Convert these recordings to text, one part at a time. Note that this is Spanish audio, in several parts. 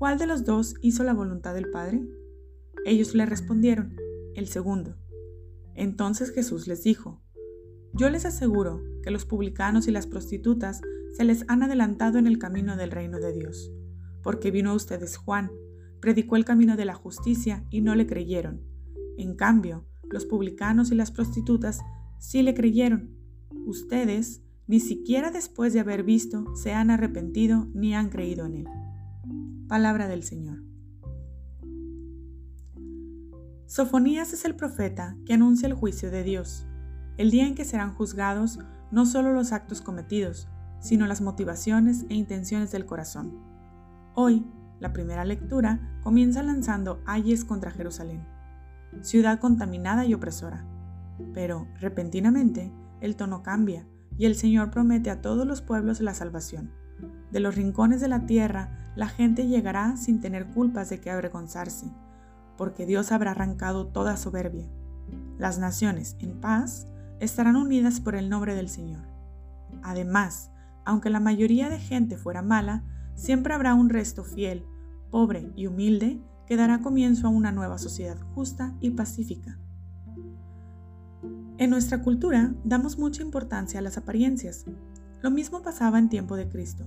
¿Cuál de los dos hizo la voluntad del Padre? Ellos le respondieron, el segundo. Entonces Jesús les dijo, Yo les aseguro que los publicanos y las prostitutas se les han adelantado en el camino del reino de Dios, porque vino a ustedes Juan, predicó el camino de la justicia y no le creyeron. En cambio, los publicanos y las prostitutas sí le creyeron. Ustedes, ni siquiera después de haber visto, se han arrepentido ni han creído en él. Palabra del Señor. Sofonías es el profeta que anuncia el juicio de Dios, el día en que serán juzgados no solo los actos cometidos, sino las motivaciones e intenciones del corazón. Hoy, la primera lectura comienza lanzando ayes contra Jerusalén, ciudad contaminada y opresora. Pero, repentinamente, el tono cambia y el Señor promete a todos los pueblos la salvación. De los rincones de la tierra la gente llegará sin tener culpas de que avergonzarse, porque Dios habrá arrancado toda soberbia. Las naciones, en paz, estarán unidas por el nombre del Señor. Además, aunque la mayoría de gente fuera mala, siempre habrá un resto fiel, pobre y humilde que dará comienzo a una nueva sociedad justa y pacífica. En nuestra cultura damos mucha importancia a las apariencias, lo mismo pasaba en tiempo de Cristo.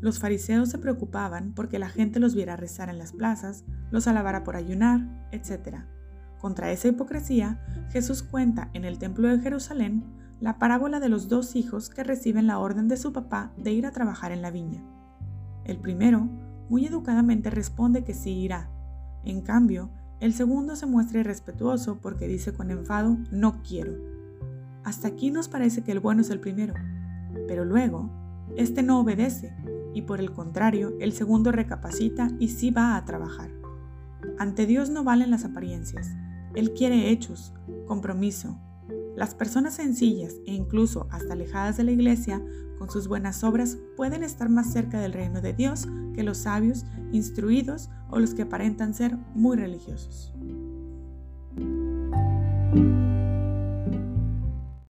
Los fariseos se preocupaban porque la gente los viera rezar en las plazas, los alabara por ayunar, etc. Contra esa hipocresía, Jesús cuenta en el templo de Jerusalén la parábola de los dos hijos que reciben la orden de su papá de ir a trabajar en la viña. El primero, muy educadamente, responde que sí irá. En cambio, el segundo se muestra irrespetuoso porque dice con enfado, no quiero. Hasta aquí nos parece que el bueno es el primero, pero luego, este no obedece y por el contrario, el segundo recapacita y sí va a trabajar. Ante Dios no valen las apariencias. Él quiere hechos, compromiso. Las personas sencillas e incluso hasta alejadas de la iglesia, con sus buenas obras, pueden estar más cerca del reino de Dios que los sabios, instruidos o los que aparentan ser muy religiosos.